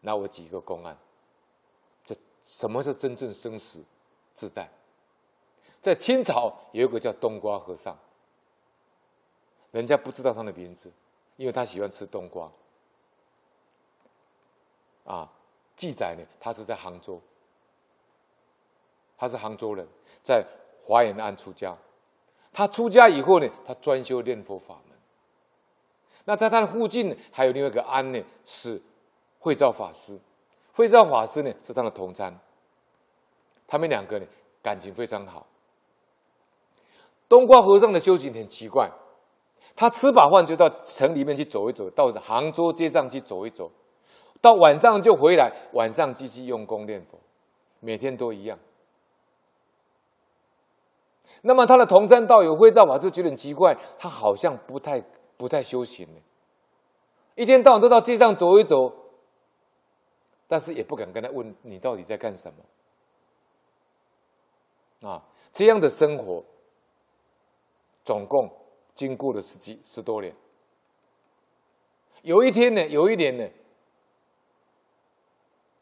那我举一个公案，这什么是真正生死自在？在清朝有一个叫冬瓜和尚，人家不知道他的名字，因为他喜欢吃冬瓜。啊，记载呢，他是在杭州，他是杭州人，在华严庵出家。他出家以后呢，他专修念佛法门。那在他的附近还有另外一个庵呢，是慧照法师。慧照法师呢是他的同参，他们两个呢感情非常好。冬瓜和尚的修行很奇怪，他吃饱饭就到城里面去走一走，到杭州街上去走一走。到晚上就回来，晚上继续用功念佛，每天都一样。那么他的同参道友慧照法就觉得很奇怪，他好像不太不太修行呢，一天到晚都到街上走一走，但是也不敢跟他问你到底在干什么啊？这样的生活，总共经过了十几十多年。有一天呢，有一年呢。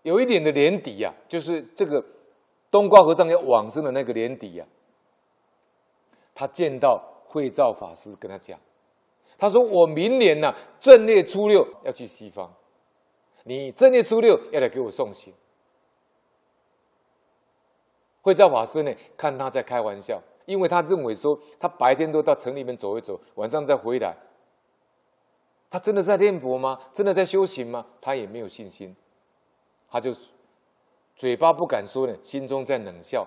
有一点的年底呀、啊，就是这个冬瓜和尚要往生的那个年底呀、啊，他见到慧照法师，跟他讲，他说：“我明年呢、正月初六要去西方，你正月初六要来给我送行。”慧照法师呢，看他在开玩笑，因为他认为说他白天都到城里面走一走，晚上再回来，他真的在念佛吗？真的在修行吗？他也没有信心。他就嘴巴不敢说呢，心中在冷笑，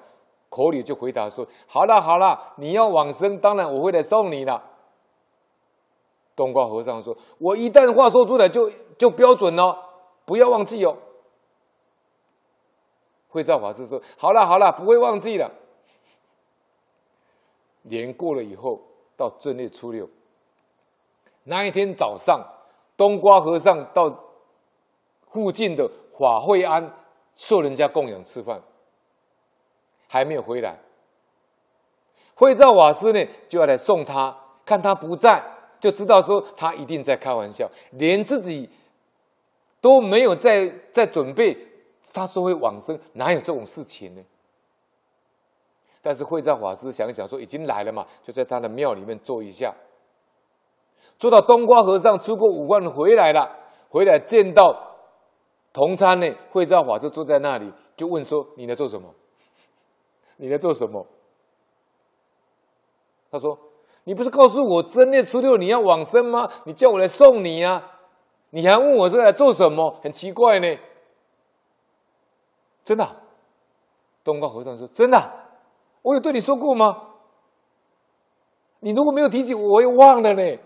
口里就回答说：“好了好了，你要往生，当然我会来送你了。”冬瓜和尚说：“我一旦话说出来就，就就标准了，不要忘记哦。”慧照法师说：“好了好了，不会忘记了。”年过了以后，到正月初六那一天早上，冬瓜和尚到附近的。法会庵受人家供养吃饭，还没有回来。慧照法师呢就要来送他，看他不在，就知道说他一定在开玩笑，连自己都没有在在准备。他说会往生，哪有这种事情呢？但是慧照法师想想说已经来了嘛，就在他的庙里面坐一下，坐到冬瓜和尚吃过午饭回来了，回来见到。同参呢，慧照法师坐在那里，就问说：“你在做什么？你在做什么？”他说：“你不是告诉我正月初六你要往生吗？你叫我来送你呀、啊，你还问我说来做什么？很奇怪呢。”真的，冬瓜和尚说：“真的，我有对你说过吗？你如果没有提起，我也忘了呢。”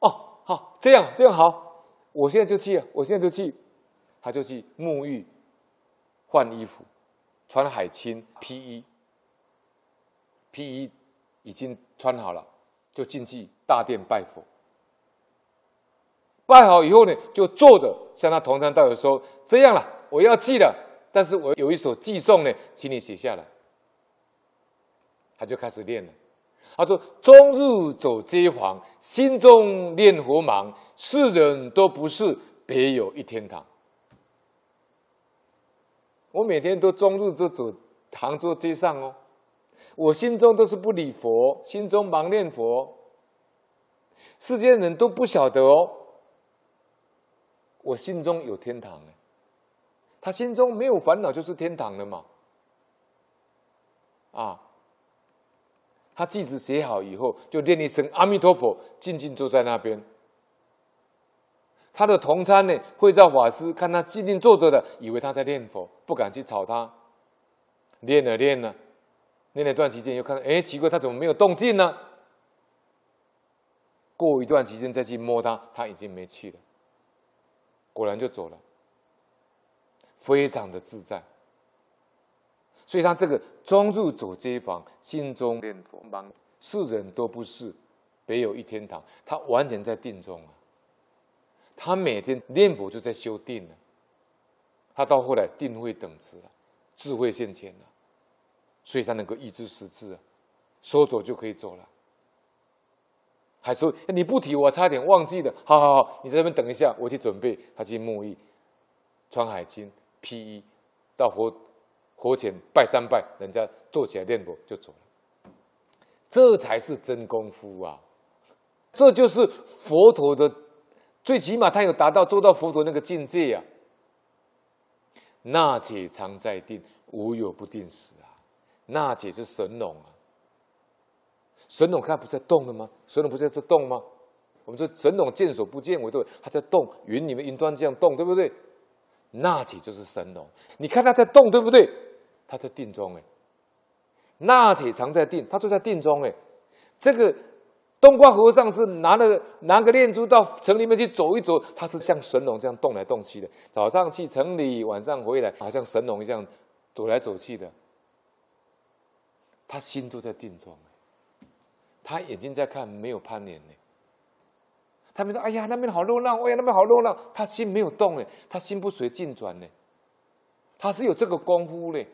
哦，好，这样这样好，我现在就去，我现在就去。他就去沐浴、换衣服、穿海青披衣，披衣已经穿好了，就进去大殿拜佛。拜好以后呢，就坐着向他同参道友说：“这样了，我要去了，但是我有一首偈颂呢，请你写下来。”他就开始念了。他说：“终日走街坊，心中念佛忙，世人都不是，别有一天堂。”我每天都终日就走杭州街上哦，我心中都是不理佛，心中忙念佛。世间人都不晓得哦，我心中有天堂哎，他心中没有烦恼就是天堂了嘛。啊，他句子写好以后，就念一声阿弥陀佛，静静坐在那边。他的同参呢，慧照法师看他静静坐着的，以为他在念佛，不敢去吵他。念了念了，念了一段时间，又看，哎，奇怪，他怎么没有动静呢？过一段时间再去摸他，他已经没气了。果然就走了，非常的自在。所以他这个装入左街坊，心中念佛，忙世人都不是，别有一天堂。他完全在定中啊。他每天念佛就在修定了，他到后来定慧等持了，智慧现前了，所以他能够一知十字啊，说走就可以走了。还说你不提，我差点忘记了。好好好，你在这边等一下，我去准备。他去沐浴，穿海巾披衣，到佛佛前拜三拜，人家坐起来念佛就走了。这才是真功夫啊！这就是佛陀的，最起码他有达到做到佛陀那个境界呀、啊。那且常在定，无有不定时啊！那且是神龙啊！神龙看不是在动了吗？神龙不是在这动吗？我们说神龙见首不见尾，对不对？它在动，云里面云端这样动，对不对？那岂就是神龙，你看它在动，对不对？它在定中哎。那且常在定，它就在定中哎。这个冬瓜和尚是拿了拿个念珠到城里面去走一走，他是像神龙这样动来动去的。早上去城里，晚上回来，好像神龙一样走来走去的。他心都在定中，他眼睛在看，没有攀岩呢。他们说：“哎呀，那边好热闹！哎呀，那边好热闹！”他心没有动呢，他心不随境转呢。他是有这个功夫嘞。